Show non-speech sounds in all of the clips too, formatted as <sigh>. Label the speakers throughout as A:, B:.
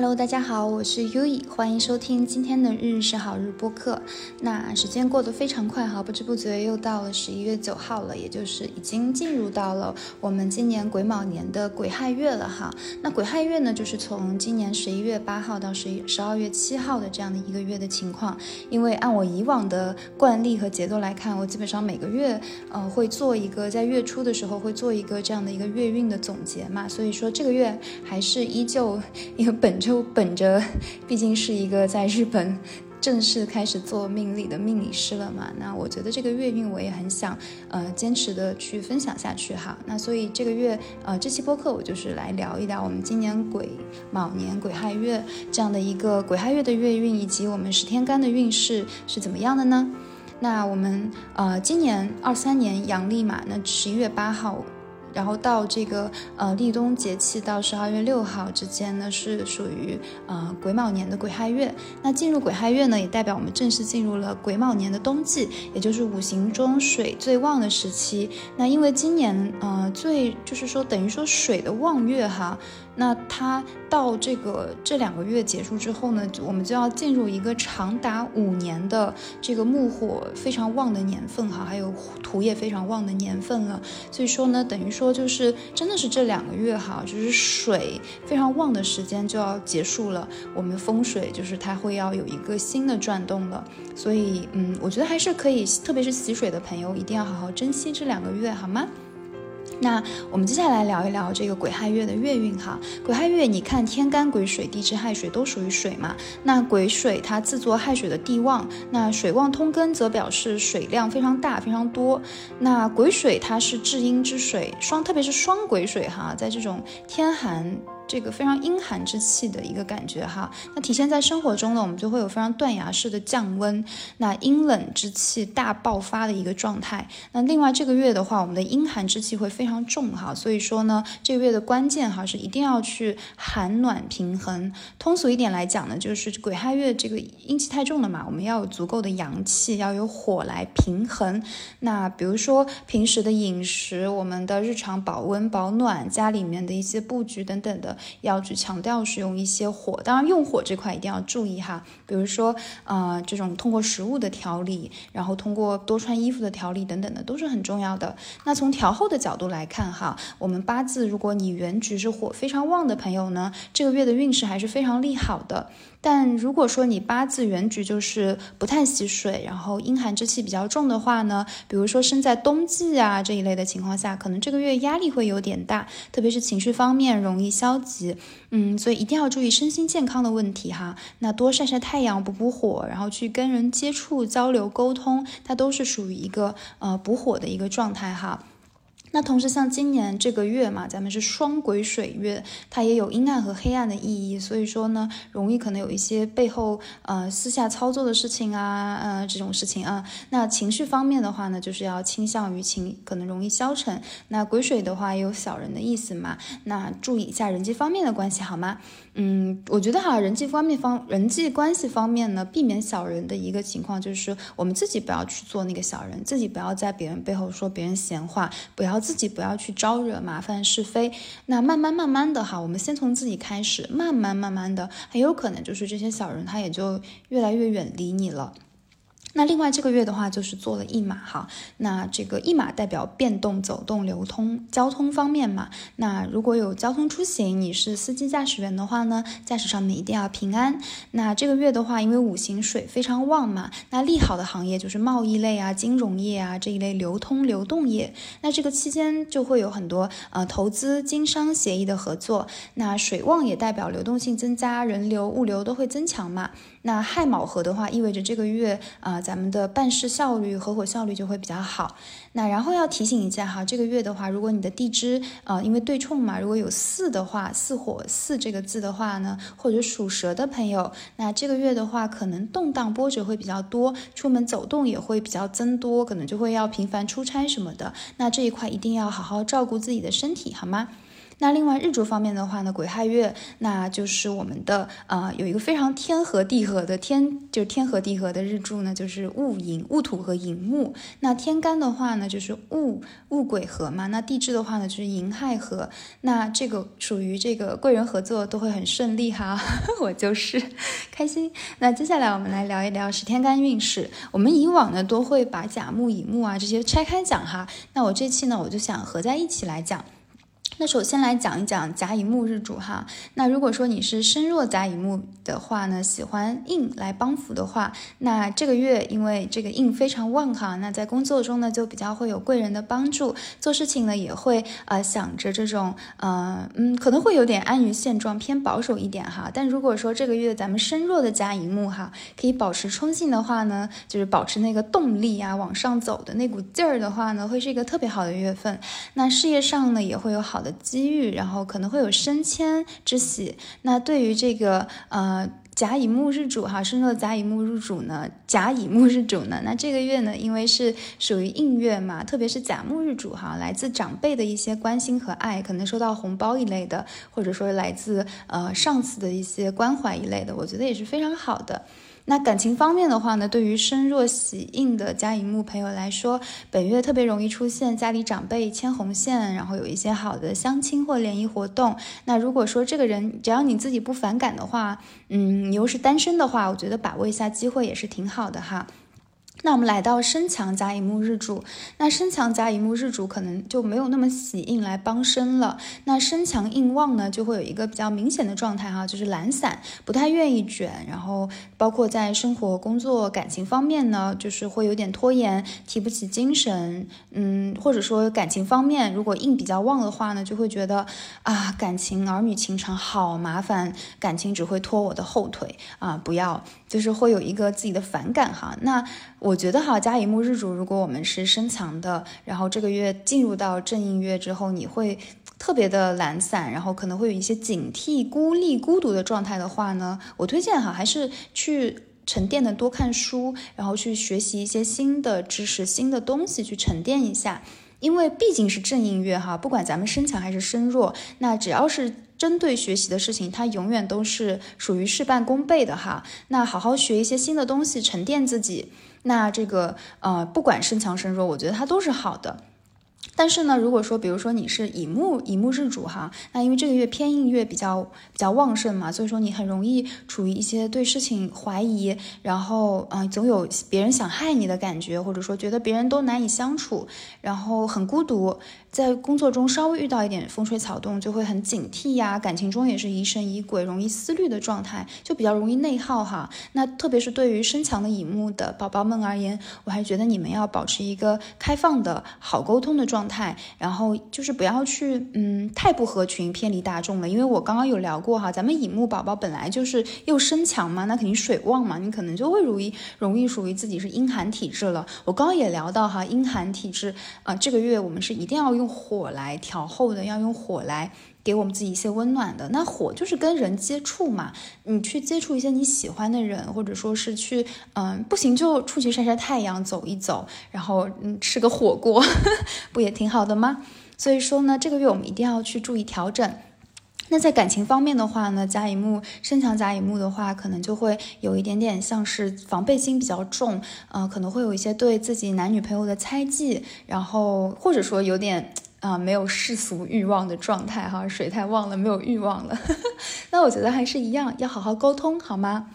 A: Hello，大家好，我是 U E，欢迎收听今天的日日是好日播客。那时间过得非常快哈，不知不觉又到了十一月九号了，也就是已经进入到了我们今年癸卯年的癸亥月了哈。那癸亥月呢，就是从今年十一月八号到十一十二月七号的这样的一个月的情况。因为按我以往的惯例和节奏来看，我基本上每个月呃会做一个在月初的时候会做一个这样的一个月运的总结嘛，所以说这个月还是依旧 <laughs> 一个本着。就本着，毕竟是一个在日本正式开始做命理的命理师了嘛，那我觉得这个月运我也很想呃坚持的去分享下去哈。那所以这个月呃这期播客我就是来聊一聊我们今年癸卯年癸亥月这样的一个癸亥月的月运以及我们十天干的运势是怎么样的呢？那我们呃今年二三年阳历嘛，那十一月八号。然后到这个呃立冬节气到十二月六号之间呢，是属于呃癸卯年的癸亥月。那进入癸亥月呢，也代表我们正式进入了癸卯年的冬季，也就是五行中水最旺的时期。那因为今年呃最就是说等于说水的旺月哈。那它到这个这两个月结束之后呢，我们就要进入一个长达五年的这个木火非常旺的年份哈，还有土也非常旺的年份了。所以说呢，等于说就是真的是这两个月哈，就是水非常旺的时间就要结束了。我们风水就是它会要有一个新的转动了。所以嗯，我觉得还是可以，特别是喜水的朋友一定要好好珍惜这两个月，好吗？那我们接下来聊一聊这个癸亥月的月运哈。癸亥月，你看天干癸水、地支亥水都属于水嘛？那癸水它自作亥水的地旺，那水旺通根则表示水量非常大、非常多。那癸水它是至阴之水，双特别是双癸水哈，在这种天寒。这个非常阴寒之气的一个感觉哈，那体现在生活中呢，我们就会有非常断崖式的降温，那阴冷之气大爆发的一个状态。那另外这个月的话，我们的阴寒之气会非常非常重哈，所以说呢，这个月的关键哈是一定要去寒暖平衡。通俗一点来讲呢，就是癸亥月这个阴气太重了嘛，我们要有足够的阳气，要有火来平衡。那比如说平时的饮食，我们的日常保温保暖，家里面的一些布局等等的。要去强调使用一些火，当然用火这块一定要注意哈，比如说呃这种通过食物的调理，然后通过多穿衣服的调理等等的都是很重要的。那从调后的角度来来看哈，我们八字如果你原局是火非常旺的朋友呢，这个月的运势还是非常利好的。但如果说你八字原局就是不太喜水，然后阴寒之气比较重的话呢，比如说生在冬季啊这一类的情况下，可能这个月压力会有点大，特别是情绪方面容易消极，嗯，所以一定要注意身心健康的问题哈。那多晒晒太阳补补火，然后去跟人接触交流沟通，它都是属于一个呃补火的一个状态哈。那同时，像今年这个月嘛，咱们是双癸水月，它也有阴暗和黑暗的意义，所以说呢，容易可能有一些背后呃私下操作的事情啊，呃这种事情啊。那情绪方面的话呢，就是要倾向于情，可能容易消沉。那癸水的话也有小人的意思嘛，那注意一下人际方面的关系好吗？嗯，我觉得哈，人际方面方人际关系方面呢，避免小人的一个情况就是我们自己不要去做那个小人，自己不要在别人背后说别人闲话，不要。自己不要去招惹麻烦是非，那慢慢慢慢的哈，我们先从自己开始，慢慢慢慢的，很有可能就是这些小人他也就越来越远离你了。那另外这个月的话，就是做了一马哈。那这个一马代表变动、走动、流通、交通方面嘛。那如果有交通出行，你是司机驾驶员的话呢，驾驶上面一定要平安。那这个月的话，因为五行水非常旺嘛，那利好的行业就是贸易类啊、金融业啊这一类流通流动业。那这个期间就会有很多呃投资、经商协议的合作。那水旺也代表流动性增加，人流、物流都会增强嘛。那亥卯合的话，意味着这个月啊，咱们的办事效率、合伙效率就会比较好。那然后要提醒一下哈，这个月的话，如果你的地支啊，因为对冲嘛，如果有巳的话，巳火巳这个字的话呢，或者属蛇的朋友，那这个月的话，可能动荡波折会比较多，出门走动也会比较增多，可能就会要频繁出差什么的。那这一块一定要好好照顾自己的身体，好吗？那另外日柱方面的话呢，癸亥月，那就是我们的呃有一个非常天合地合的天，就是天合地合的日柱呢，就是戊寅、戊土和寅木。那天干的话呢，就是戊戊癸合嘛。那地支的话呢，就是寅亥合。那这个属于这个贵人合作都会很顺利哈，<laughs> 我就是开心。那接下来我们来聊一聊十天干运势。我们以往呢都会把甲木、乙木啊这些拆开讲哈。那我这期呢，我就想合在一起来讲。那首先来讲一讲甲乙木日主哈。那如果说你是身弱甲乙木的话呢，喜欢印来帮扶的话，那这个月因为这个印非常旺哈，那在工作中呢就比较会有贵人的帮助，做事情呢也会呃想着这种呃嗯可能会有点安于现状，偏保守一点哈。但如果说这个月咱们身弱的甲乙木哈，可以保持冲劲的话呢，就是保持那个动力啊往上走的那股劲儿的话呢，会是一个特别好的月份。那事业上呢也会有好的。机遇，然后可能会有升迁之喜。那对于这个呃甲乙木日主哈，生的甲乙木日主呢，甲乙木日主呢，那这个月呢，因为是属于应月嘛，特别是甲木日主哈，来自长辈的一些关心和爱，可能收到红包一类的，或者说来自呃上司的一些关怀一类的，我觉得也是非常好的。那感情方面的话呢，对于身弱喜硬的甲乙木朋友来说，本月特别容易出现家里长辈牵红线，然后有一些好的相亲或联谊活动。那如果说这个人只要你自己不反感的话，嗯，你又是单身的话，我觉得把握一下机会也是挺好的哈。那我们来到身强加一木日主，那身强加一木日主可能就没有那么喜硬来帮身了。那身强硬旺呢，就会有一个比较明显的状态哈，就是懒散，不太愿意卷，然后包括在生活、工作、感情方面呢，就是会有点拖延，提不起精神。嗯，或者说感情方面，如果硬比较旺的话呢，就会觉得啊，感情儿女情长好麻烦，感情只会拖我的后腿啊，不要。就是会有一个自己的反感哈，那我觉得哈，甲乙木日主，如果我们是身强的，然后这个月进入到正印月之后，你会特别的懒散，然后可能会有一些警惕、孤立、孤独的状态的话呢，我推荐哈，还是去沉淀的多看书，然后去学习一些新的知识、新的东西，去沉淀一下，因为毕竟是正印月哈，不管咱们身强还是身弱，那只要是。针对学习的事情，它永远都是属于事半功倍的哈。那好好学一些新的东西，沉淀自己。那这个呃，不管身强身弱，我觉得它都是好的。但是呢，如果说，比如说你是乙木乙木日主哈，那因为这个月偏印月比较比较旺盛嘛，所以说你很容易处于一些对事情怀疑，然后嗯，总有别人想害你的感觉，或者说觉得别人都难以相处，然后很孤独。在工作中稍微遇到一点风吹草动，就会很警惕呀。感情中也是疑神疑鬼、容易思虑的状态，就比较容易内耗哈。那特别是对于身强的乙木的宝宝们而言，我还觉得你们要保持一个开放的好沟通的状态，然后就是不要去嗯太不合群、偏离大众了。因为我刚刚有聊过哈，咱们乙木宝宝本来就是又身强嘛，那肯定水旺嘛，你可能就会容易容易属于自己是阴寒体质了。我刚刚也聊到哈，阴寒体质啊，这个月我们是一定要。用火来调候的，要用火来给我们自己一些温暖的。那火就是跟人接触嘛，你去接触一些你喜欢的人，或者说是去，嗯，不行就出去晒晒太阳，走一走，然后嗯吃个火锅，<laughs> 不也挺好的吗？所以说呢，这个月我们一定要去注意调整。那在感情方面的话呢，甲乙木身强甲乙木的话，可能就会有一点点像是防备心比较重，呃，可能会有一些对自己男女朋友的猜忌，然后或者说有点啊没有世俗欲望的状态哈，水太旺了，没有欲望了。<laughs> 那我觉得还是一样，要好好沟通，好吗？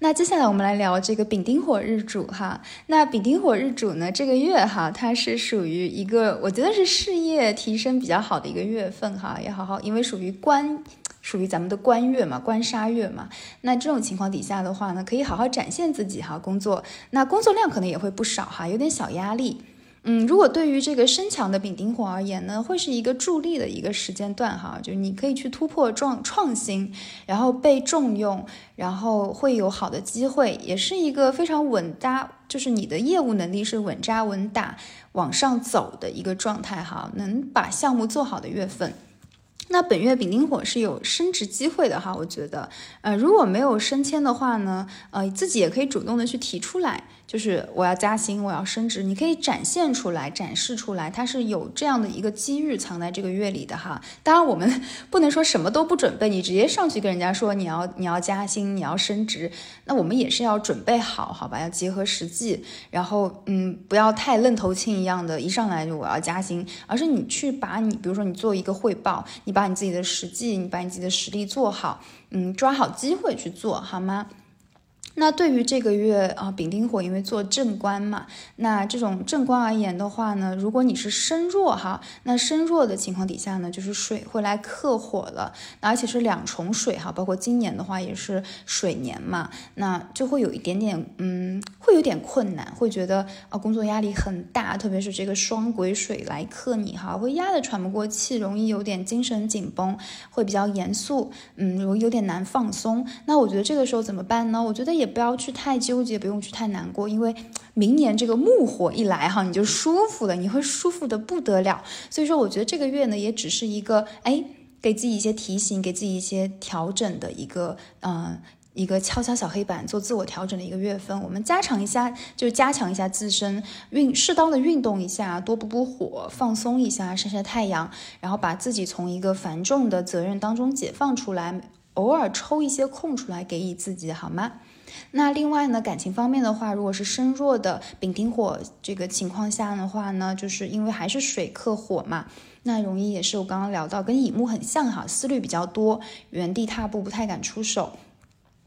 A: 那接下来我们来聊这个丙丁火日主哈。那丙丁火日主呢，这个月哈，它是属于一个我觉得是事业提升比较好的一个月份哈，要好好，因为属于官，属于咱们的官月嘛，官杀月嘛。那这种情况底下的话呢，可以好好展现自己哈，工作，那工作量可能也会不少哈，有点小压力。嗯，如果对于这个身强的丙丁火而言呢，会是一个助力的一个时间段哈，就是你可以去突破创创新，然后被重用，然后会有好的机会，也是一个非常稳扎，就是你的业务能力是稳扎稳打往上走的一个状态哈，能把项目做好的月份。那本月丙丁火是有升职机会的哈，我觉得，呃，如果没有升迁的话呢，呃，自己也可以主动的去提出来。就是我要加薪，我要升职，你可以展现出来，展示出来，它是有这样的一个机遇藏在这个月里的哈。当然，我们 <laughs> 不能说什么都不准备，你直接上去跟人家说你要你要加薪，你要升职，那我们也是要准备好，好吧？要结合实际，然后嗯，不要太愣头青一样的，一上来就我要加薪，而是你去把你，比如说你做一个汇报，你把把你自己的实际，你把你自己的实力做好，嗯，抓好机会去做好吗？那对于这个月啊，丙丁火因为做正官嘛，那这种正官而言的话呢，如果你是身弱哈，那身弱的情况底下呢，就是水会来克火了，而且是两重水哈，包括今年的话也是水年嘛，那就会有一点点嗯，会有点困难，会觉得啊工作压力很大，特别是这个双癸水来克你哈，会压得喘不过气，容易有点精神紧绷，会比较严肃，嗯，容易有点难放松。那我觉得这个时候怎么办呢？我觉得。也不要去太纠结，不用去太难过，因为明年这个木火一来哈，你就舒服了，你会舒服的不得了。所以说，我觉得这个月呢，也只是一个哎，给自己一些提醒，给自己一些调整的一个嗯，一个敲敲小黑板，做自我调整的一个月份。我们加强一下，就加强一下自身运，适当的运动一下，多补补火，放松一下，晒晒太阳，然后把自己从一个繁重的责任当中解放出来，偶尔抽一些空出来给予自己，好吗？那另外呢，感情方面的话，如果是身弱的丙丁火这个情况下的话呢，就是因为还是水克火嘛，那容易也是我刚刚聊到跟乙木很像哈，思虑比较多，原地踏步，不太敢出手。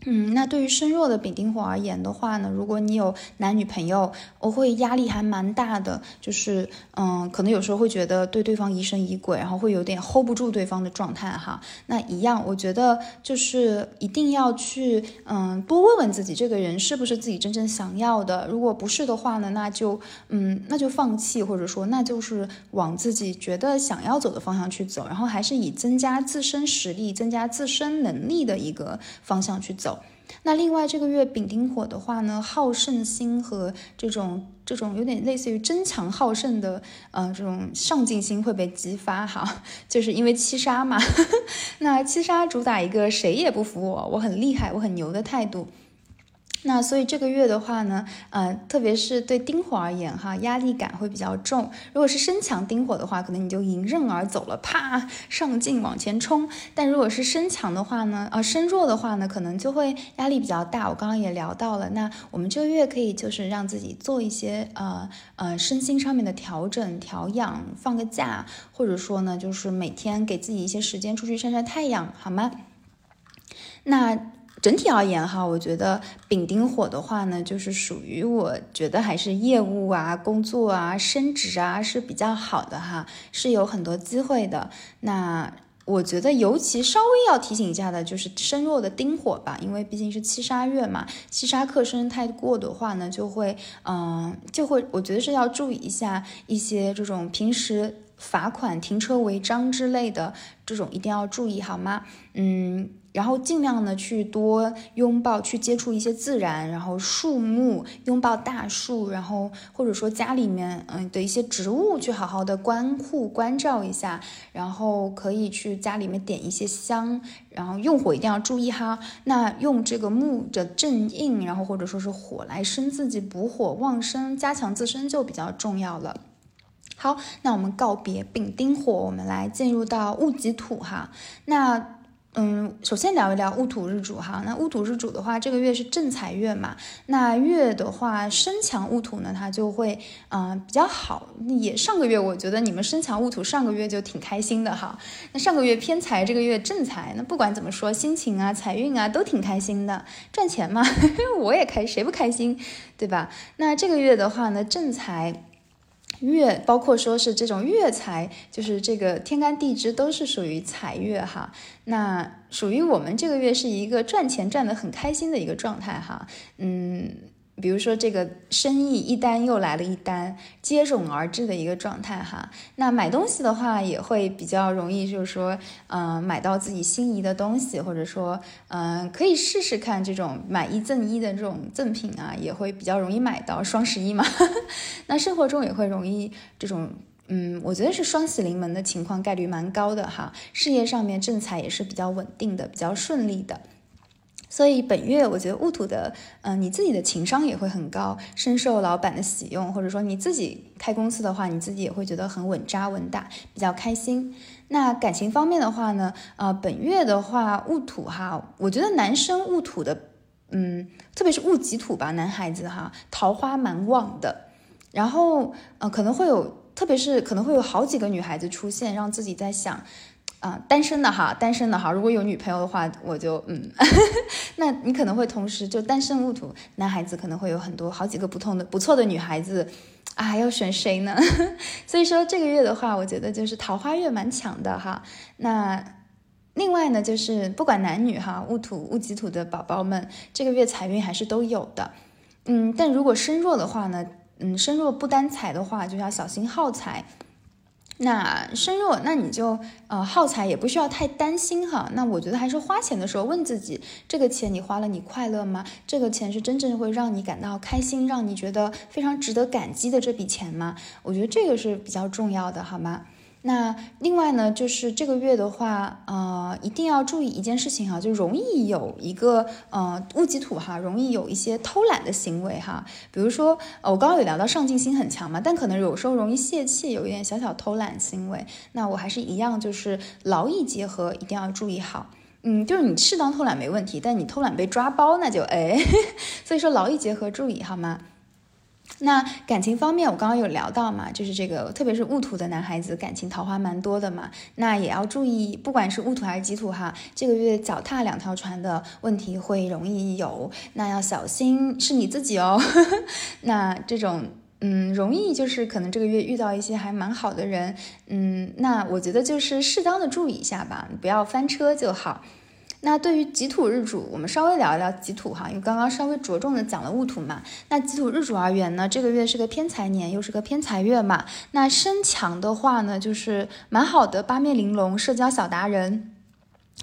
A: 嗯，那对于身弱的丙丁火而言的话呢，如果你有男女朋友，我会压力还蛮大的，就是嗯，可能有时候会觉得对对方疑神疑鬼，然后会有点 hold 不住对方的状态哈。那一样，我觉得就是一定要去嗯多问问自己，这个人是不是自己真正想要的。如果不是的话呢，那就嗯那就放弃，或者说那就是往自己觉得想要走的方向去走，然后还是以增加自身实力、增加自身能力的一个方向去走。那另外这个月丙丁火的话呢，好胜心和这种这种有点类似于争强好胜的，呃，这种上进心会被激发哈，就是因为七杀嘛。<laughs> 那七杀主打一个谁也不服我，我很厉害，我很牛的态度。那所以这个月的话呢，呃，特别是对丁火而言哈，压力感会比较重。如果是身强丁火的话，可能你就迎刃而走了，啪上进往前冲。但如果是身强的话呢，啊，身弱的话呢，可能就会压力比较大。我刚刚也聊到了，那我们这个月可以就是让自己做一些呃呃身心上面的调整调养，放个假，或者说呢，就是每天给自己一些时间出去晒晒太阳，好吗？那。整体而言哈，我觉得丙丁火的话呢，就是属于我觉得还是业务啊、工作啊、升职啊是比较好的哈，是有很多机会的。那我觉得尤其稍微要提醒一下的就是身弱的丁火吧，因为毕竟是七杀月嘛，七杀克身太过的话呢，就会嗯，就会我觉得是要注意一下一些这种平时罚款、停车违章之类的这种一定要注意好吗？嗯。然后尽量呢去多拥抱、去接触一些自然，然后树木，拥抱大树，然后或者说家里面嗯的一些植物，去好好的关护、关照一下。然后可以去家里面点一些香，然后用火一定要注意哈。那用这个木的正印，然后或者说是火来生自己，补火旺生，加强自身就比较重要了。好，那我们告别丙丁火，我们来进入到戊己土哈。那嗯，首先聊一聊戊土日主哈。那戊土日主的话，这个月是正财月嘛。那月的话，身强戊土呢，它就会嗯比较好。也上个月我觉得你们身强戊土，上个月就挺开心的哈。那上个月偏财，这个月正财，那不管怎么说，心情啊、财运啊都挺开心的，赚钱嘛，<laughs> 我也开，谁不开心，对吧？那这个月的话呢，正财。月包括说是这种月财，就是这个天干地支都是属于财月哈。那属于我们这个月是一个赚钱赚得很开心的一个状态哈。嗯。比如说这个生意一单又来了一单，接踵而至的一个状态哈。那买东西的话也会比较容易，就是说，嗯，买到自己心仪的东西，或者说，嗯，可以试试看这种买一赠一的这种赠品啊，也会比较容易买到。双十一嘛，<laughs> 那生活中也会容易这种，嗯，我觉得是双喜临门的情况概率蛮高的哈。事业上面正财也是比较稳定的，比较顺利的。所以本月我觉得戊土的，嗯，你自己的情商也会很高，深受老板的喜用，或者说你自己开公司的话，你自己也会觉得很稳扎稳打，比较开心。那感情方面的话呢，呃，本月的话戊土哈，我觉得男生戊土的，嗯，特别是戊己土吧，男孩子哈，桃花蛮旺的，然后呃可能会有，特别是可能会有好几个女孩子出现，让自己在想。啊，单身的哈，单身的哈，如果有女朋友的话，我就嗯，<laughs> 那你可能会同时就单身戊土男孩子可能会有很多好几个不同的不错的女孩子啊，要选谁呢？<laughs> 所以说这个月的话，我觉得就是桃花月蛮强的哈。那另外呢，就是不管男女哈，戊土戊己土的宝宝们，这个月财运还是都有的。嗯，但如果身弱的话呢，嗯，身弱不担财的话，就要小心耗财。那深入，那你就呃耗材也不需要太担心哈。那我觉得还是花钱的时候问自己，这个钱你花了你快乐吗？这个钱是真正会让你感到开心，让你觉得非常值得感激的这笔钱吗？我觉得这个是比较重要的，好吗？那另外呢，就是这个月的话，呃，一定要注意一件事情哈，就容易有一个呃戊己土哈，容易有一些偷懒的行为哈。比如说，我刚刚有聊到上进心很强嘛，但可能有时候容易泄气，有一点小小偷懒行为。那我还是一样，就是劳逸结合，一定要注意好。嗯，就是你适当偷懒没问题，但你偷懒被抓包，那就哎，<laughs> 所以说劳逸结合注意好吗？那感情方面，我刚刚有聊到嘛，就是这个，特别是戊土的男孩子，感情桃花蛮多的嘛。那也要注意，不管是戊土还是己土哈，这个月脚踏两条船的问题会容易有，那要小心是你自己哦。<laughs> 那这种，嗯，容易就是可能这个月遇到一些还蛮好的人，嗯，那我觉得就是适当的注意一下吧，不要翻车就好。那对于己土日主，我们稍微聊一聊己土哈，因为刚刚稍微着重的讲了戊土嘛。那己土日主而言呢，这个月是个偏财年，又是个偏财月嘛。那身强的话呢，就是蛮好的，八面玲珑，社交小达人，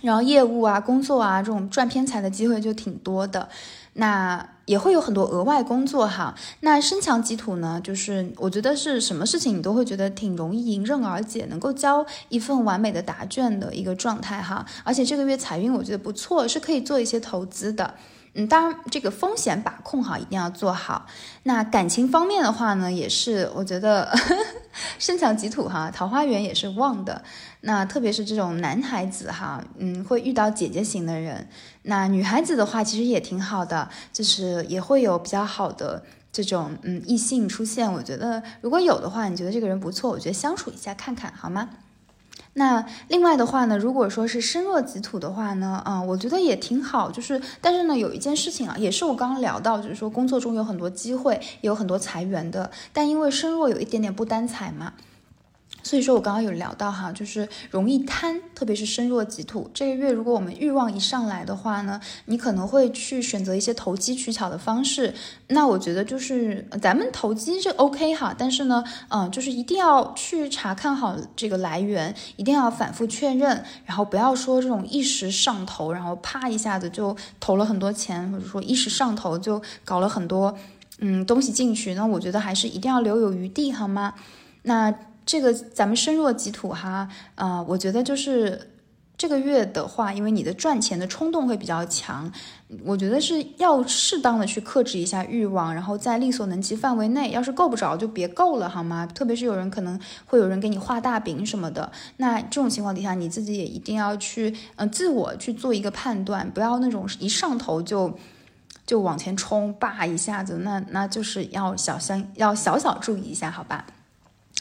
A: 然后业务啊、工作啊这种赚偏财的机会就挺多的。那也会有很多额外工作哈。那身强基土呢，就是我觉得是什么事情你都会觉得挺容易迎刃而解，能够交一份完美的答卷的一个状态哈。而且这个月财运我觉得不错，是可以做一些投资的。嗯，当然这个风险把控好一定要做好。那感情方面的话呢，也是我觉得 <laughs> 身强己土哈，桃花源也是旺的。那特别是这种男孩子哈，嗯，会遇到姐姐型的人。那女孩子的话，其实也挺好的，就是也会有比较好的这种嗯异性出现。我觉得如果有的话，你觉得这个人不错，我觉得相处一下看看好吗？那另外的话呢，如果说是身弱己土的话呢，嗯，我觉得也挺好。就是但是呢，有一件事情啊，也是我刚刚聊到，就是说工作中有很多机会，也有很多裁员的，但因为身弱有一点点不担财嘛。所以说我刚刚有聊到哈，就是容易贪，特别是身弱己土。这个月如果我们欲望一上来的话呢，你可能会去选择一些投机取巧的方式。那我觉得就是咱们投机是 OK 哈，但是呢，嗯，就是一定要去查看好这个来源，一定要反复确认，然后不要说这种一时上头，然后啪一下子就投了很多钱，或者说一时上头就搞了很多嗯东西进去。那我觉得还是一定要留有余地，好吗？那。这个咱们身弱己土哈，呃，我觉得就是这个月的话，因为你的赚钱的冲动会比较强，我觉得是要适当的去克制一下欲望，然后在力所能及范围内，要是够不着就别够了，好吗？特别是有人可能会有人给你画大饼什么的，那这种情况底下，你自己也一定要去，嗯，自我去做一个判断，不要那种一上头就就往前冲，叭一下子，那那就是要小心，要小小注意一下，好吧？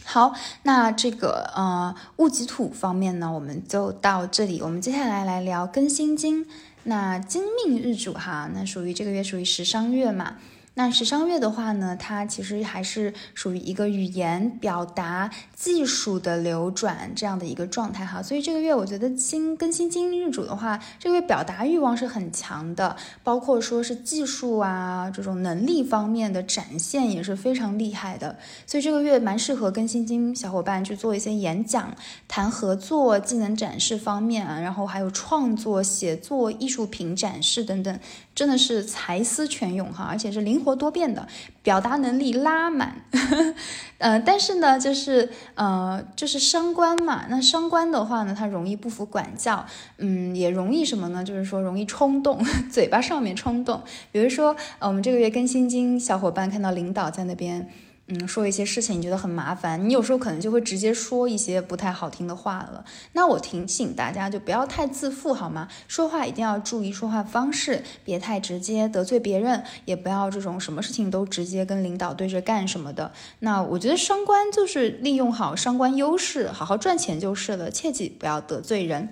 A: 好，那这个呃戊己土方面呢，我们就到这里。我们接下来来聊庚辛金。那金命日主哈，那属于这个月属于时商月嘛。那时商月的话呢，它其实还是属于一个语言表达技术的流转这样的一个状态哈，所以这个月我觉得金跟新金日主的话，这个月表达欲望是很强的，包括说是技术啊这种能力方面的展现也是非常厉害的，所以这个月蛮适合跟新金小伙伴去做一些演讲、谈合作、技能展示方面啊，然后还有创作、写作、艺术品展示等等，真的是才思泉涌哈，而且是灵。活多变的，表达能力拉满。<laughs> 呃，但是呢，就是呃，就是升官嘛。那升官的话呢，他容易不服管教，嗯，也容易什么呢？就是说容易冲动，嘴巴上面冲动。比如说，呃，我们这个月更新金小伙伴看到领导在那边。嗯，说一些事情你觉得很麻烦，你有时候可能就会直接说一些不太好听的话了。那我提醒大家，就不要太自负，好吗？说话一定要注意说话方式，别太直接得罪别人，也不要这种什么事情都直接跟领导对着干什么的。那我觉得商官就是利用好商官优势，好好赚钱就是了，切记不要得罪人。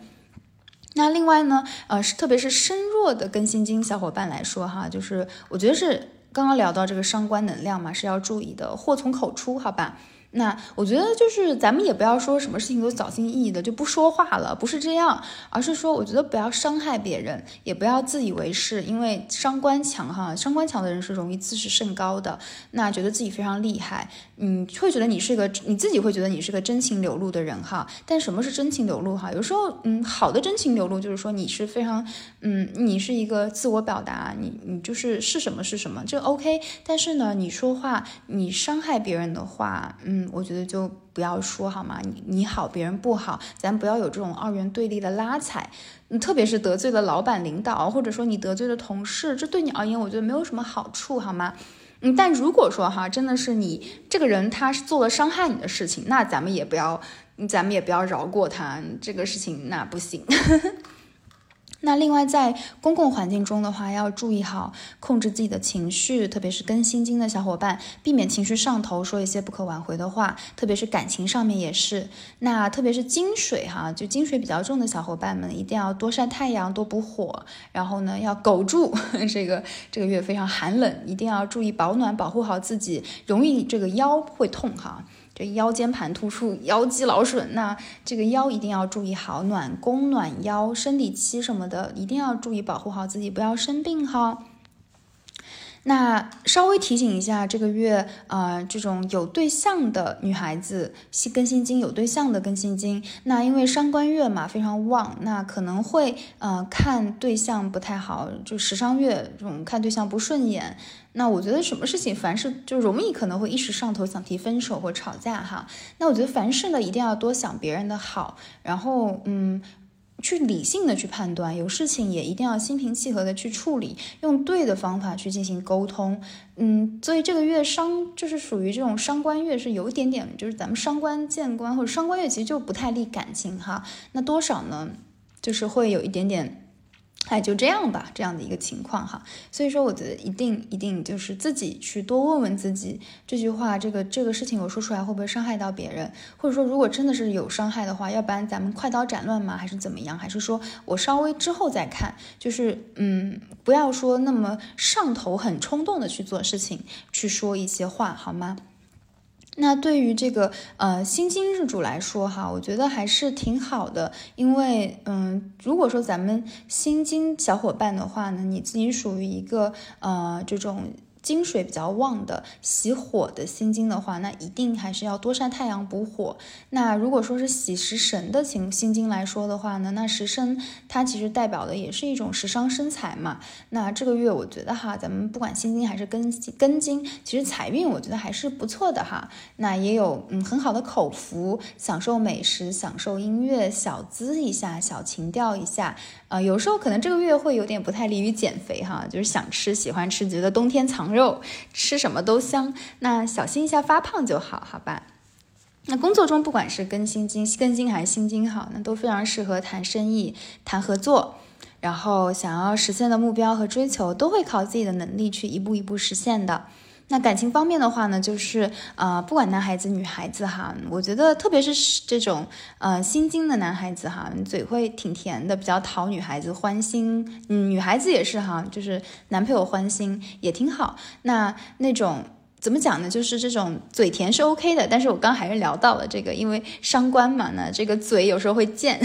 A: 那另外呢，呃，特别是身弱的庚辛金小伙伴来说哈，就是我觉得是。刚刚聊到这个伤官能量嘛，是要注意的，祸从口出，好吧？那我觉得就是咱们也不要说什么事情都小心翼翼的就不说话了，不是这样，而是说我觉得不要伤害别人，也不要自以为是，因为伤官强哈，伤官强的人是容易自视甚高的，那觉得自己非常厉害，嗯，会觉得你是个你自己会觉得你是个真情流露的人哈。但什么是真情流露哈？有时候嗯，好的真情流露就是说你是非常嗯，你是一个自我表达，你你就是是什么是什么，这 OK。但是呢，你说话你伤害别人的话，嗯。我觉得就不要说好吗？你你好，别人不好，咱不要有这种二元对立的拉踩。嗯，特别是得罪了老板、领导，或者说你得罪了同事，这对你而言，我觉得没有什么好处，好吗？嗯，但如果说哈，真的是你这个人他是做了伤害你的事情，那咱们也不要，咱们也不要饶过他，这个事情那不行。<laughs> 那另外，在公共环境中的话，要注意好控制自己的情绪，特别是跟心经的小伙伴，避免情绪上头，说一些不可挽回的话。特别是感情上面也是。那特别是金水哈，就金水比较重的小伙伴们，一定要多晒太阳，多补火。然后呢，要苟住 <laughs> 这个这个月非常寒冷，一定要注意保暖，保护好自己，容易这个腰会痛哈。这腰间盘突出、腰肌劳损，那这个腰一定要注意好，暖宫、暖腰、生理期什么的，一定要注意保护好自己，不要生病哈。那稍微提醒一下，这个月啊，这种有对象的女孩子新，更新金有对象的更新金，那因为伤官月嘛非常旺，那可能会呃看对象不太好，就时伤月这种看对象不顺眼。那我觉得什么事情，凡事就容易可能会一时上头想提分手或吵架哈。那我觉得凡事呢，一定要多想别人的好，然后嗯。去理性的去判断，有事情也一定要心平气和的去处理，用对的方法去进行沟通。嗯，所以这个月伤就是属于这种伤官月，是有一点点，就是咱们伤官见官或者伤官月，其实就不太利感情哈。那多少呢？就是会有一点点。哎，就这样吧，这样的一个情况哈，所以说我觉得一定一定就是自己去多问问自己，这句话这个这个事情我说出来会不会伤害到别人，或者说如果真的是有伤害的话，要不然咱们快刀斩乱麻还是怎么样，还是说我稍微之后再看，就是嗯，不要说那么上头很冲动的去做事情，去说一些话好吗？那对于这个呃新金日主来说哈，我觉得还是挺好的，因为嗯，如果说咱们新金小伙伴的话呢，你自己属于一个呃这种。金水比较旺的喜火的心经的话，那一定还是要多晒太阳补火。那如果说是喜食神的情心经来说的话呢，那食神它其实代表的也是一种食伤生财嘛。那这个月我觉得哈，咱们不管心经还是根根金，其实财运我觉得还是不错的哈。那也有嗯很好的口福，享受美食，享受音乐，小资一下，小情调一下。啊，有时候可能这个月会有点不太利于减肥哈，就是想吃喜欢吃，觉得冬天藏肉，吃什么都香，那小心一下发胖就好，好吧？那工作中不管是跟心经、跟金还是心经好，那都非常适合谈生意、谈合作，然后想要实现的目标和追求，都会靠自己的能力去一步一步实现的。那感情方面的话呢，就是呃，不管男孩子女孩子哈，我觉得特别是这种呃心经的男孩子哈，嘴会挺甜的，比较讨女孩子欢心。嗯，女孩子也是哈，就是男朋友欢心也挺好。那那种。怎么讲呢？就是这种嘴甜是 OK 的，但是我刚还是聊到了这个，因为伤官嘛，那这个嘴有时候会贱，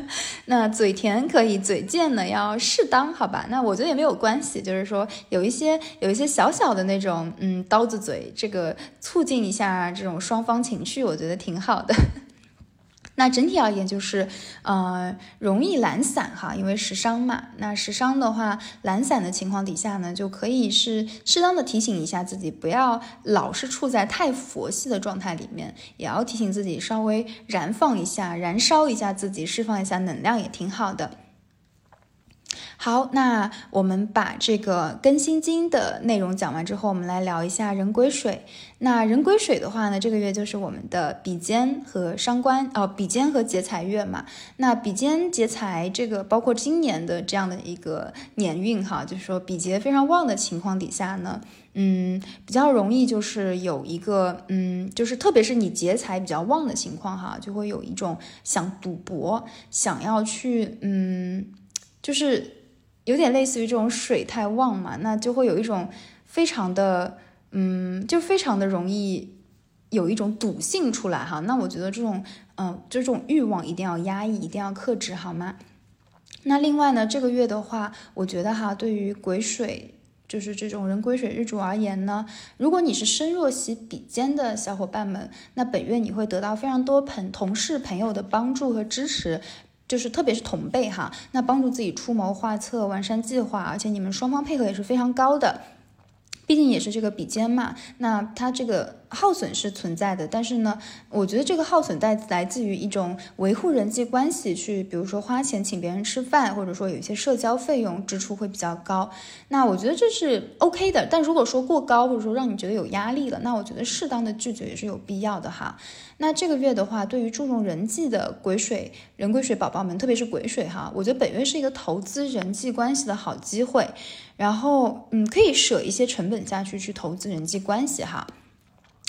A: <laughs> 那嘴甜可以，嘴贱呢要适当，好吧？那我觉得也没有关系，就是说有一些有一些小小的那种，嗯，刀子嘴，这个促进一下这种双方情绪，我觉得挺好的。那整体而言就是，呃，容易懒散哈，因为时伤嘛。那时伤的话，懒散的情况底下呢，就可以是适当的提醒一下自己，不要老是处在太佛系的状态里面，也要提醒自己稍微燃放一下，燃烧一下自己，释放一下能量也挺好的。好，那我们把这个庚辛金的内容讲完之后，我们来聊一下人癸水。那人癸水的话呢，这个月就是我们的比肩和伤官哦，比肩和劫财月嘛。那比肩劫财这个，包括今年的这样的一个年运哈，就是说比劫非常旺的情况底下呢，嗯，比较容易就是有一个嗯，就是特别是你劫财比较旺的情况哈，就会有一种想赌博，想要去嗯，就是。有点类似于这种水太旺嘛，那就会有一种非常的，嗯，就非常的容易有一种赌性出来哈。那我觉得这种，嗯，这种欲望一定要压抑，一定要克制，好吗？那另外呢，这个月的话，我觉得哈，对于癸水，就是这种人癸水日主而言呢，如果你是身弱喜比肩的小伙伴们，那本月你会得到非常多朋同事朋友的帮助和支持。就是特别是同辈哈，那帮助自己出谋划策、完善计划，而且你们双方配合也是非常高的。毕竟也是这个比肩嘛，那他这个耗损是存在的，但是呢，我觉得这个耗损在来自于一种维护人际关系，去比如说花钱请别人吃饭，或者说有一些社交费用支出会比较高。那我觉得这是 OK 的，但如果说过高，或者说让你觉得有压力了，那我觉得适当的拒绝也是有必要的哈。那这个月的话，对于注重人际的癸水人癸水宝宝们，特别是癸水哈，我觉得本月是一个投资人际关系的好机会。然后，嗯，可以舍一些成本下去去投资人际关系哈。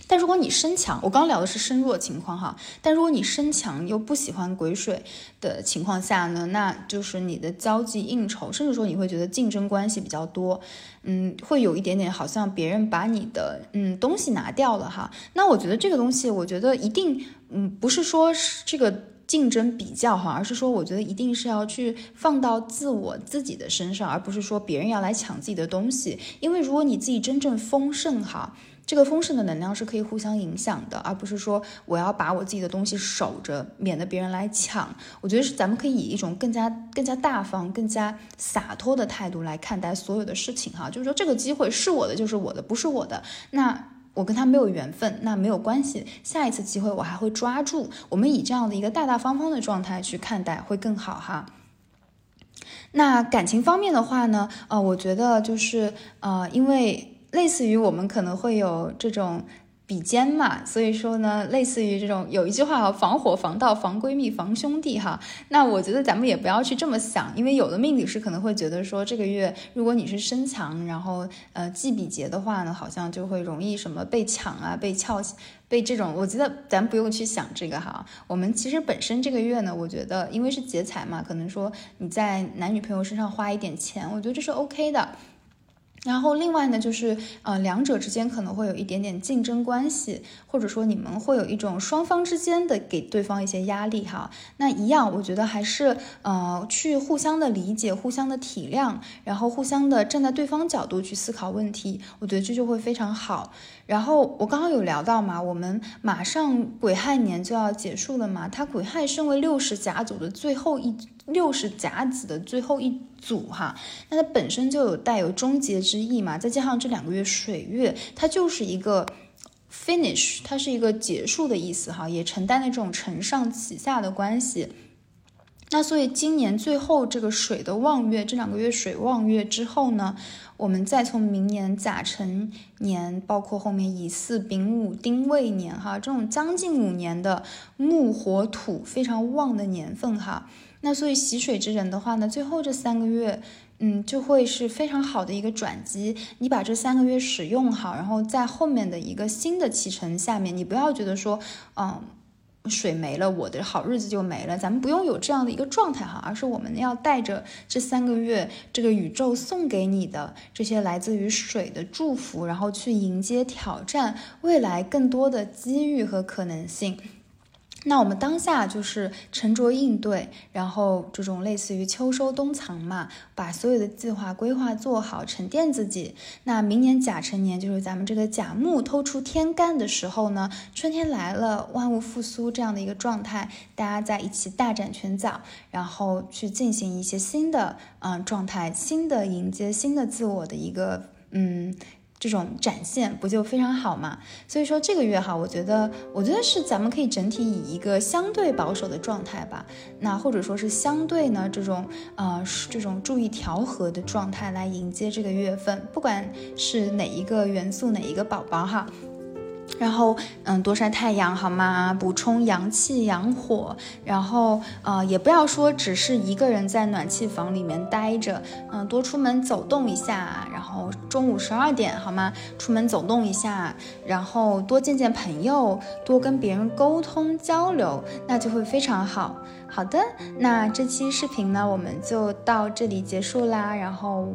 A: 但如果你身强，我刚聊的是身弱情况哈。但如果你身强又不喜欢癸水的情况下呢，那就是你的交际应酬，甚至说你会觉得竞争关系比较多，嗯，会有一点点好像别人把你的嗯东西拿掉了哈。那我觉得这个东西，我觉得一定，嗯，不是说是这个。竞争比较哈，而是说，我觉得一定是要去放到自我自己的身上，而不是说别人要来抢自己的东西。因为如果你自己真正丰盛哈，这个丰盛的能量是可以互相影响的，而不是说我要把我自己的东西守着，免得别人来抢。我觉得是咱们可以以一种更加更加大方、更加洒脱的态度来看待所有的事情哈。就是说，这个机会是我的，就是我的，不是我的。那。我跟他没有缘分，那没有关系，下一次机会我还会抓住。我们以这样的一个大大方方的状态去看待会更好哈。那感情方面的话呢，呃，我觉得就是呃，因为类似于我们可能会有这种。比肩嘛，所以说呢，类似于这种有一句话哈，防火防盗防闺蜜防兄弟哈。那我觉得咱们也不要去这么想，因为有的命理师可能会觉得说，这个月如果你是身强，然后呃忌比劫的话呢，好像就会容易什么被抢啊、被撬、被这种。我觉得咱不用去想这个哈。我们其实本身这个月呢，我觉得因为是劫财嘛，可能说你在男女朋友身上花一点钱，我觉得这是 OK 的。然后另外呢，就是呃，两者之间可能会有一点点竞争关系，或者说你们会有一种双方之间的给对方一些压力哈。那一样，我觉得还是呃，去互相的理解、互相的体谅，然后互相的站在对方角度去思考问题，我觉得这就会非常好。然后我刚刚有聊到嘛，我们马上癸亥年就要结束了嘛，它癸亥身为六十甲组的最后一六十甲子的最后一组哈，那它本身就有带有终结之意嘛，再加上这两个月水月，它就是一个 finish，它是一个结束的意思哈，也承担了这种承上启下的关系。那所以今年最后这个水的旺月，这两个月水旺月之后呢，我们再从明年甲辰年，包括后面乙巳、丙午、丁未年，哈，这种将近五年的木火土非常旺的年份，哈，那所以喜水之人的话呢，最后这三个月，嗯，就会是非常好的一个转机。你把这三个月使用好，然后在后面的一个新的启程下面，你不要觉得说，嗯。水没了，我的好日子就没了。咱们不用有这样的一个状态哈，而是我们要带着这三个月这个宇宙送给你的这些来自于水的祝福，然后去迎接挑战未来更多的机遇和可能性。那我们当下就是沉着应对，然后这种类似于秋收冬藏嘛，把所有的计划规划做好，沉淀自己。那明年甲辰年就是咱们这个甲木透出天干的时候呢，春天来了，万物复苏这样的一个状态，大家在一起大展拳脚，然后去进行一些新的嗯状态，新的迎接新的自我的一个嗯。这种展现不就非常好嘛？所以说这个月哈，我觉得，我觉得是咱们可以整体以一个相对保守的状态吧，那或者说是相对呢这种呃这种注意调和的状态来迎接这个月份，不管是哪一个元素哪一个宝宝哈。然后，嗯，多晒太阳好吗？补充阳气、阳火。然后，呃，也不要说只是一个人在暖气房里面待着，嗯，多出门走动一下。然后中午十二点好吗？出门走动一下，然后多见见朋友，多跟别人沟通交流，那就会非常好。好的，那这期视频呢，我们就到这里结束啦。然后，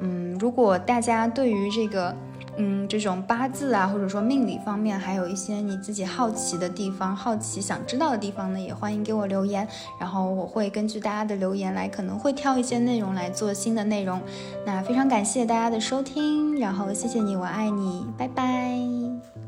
A: 嗯，如果大家对于这个。嗯，这种八字啊，或者说命理方面，还有一些你自己好奇的地方、好奇想知道的地方呢，也欢迎给我留言，然后我会根据大家的留言来，可能会挑一些内容来做新的内容。那非常感谢大家的收听，然后谢谢你，我爱你，拜拜。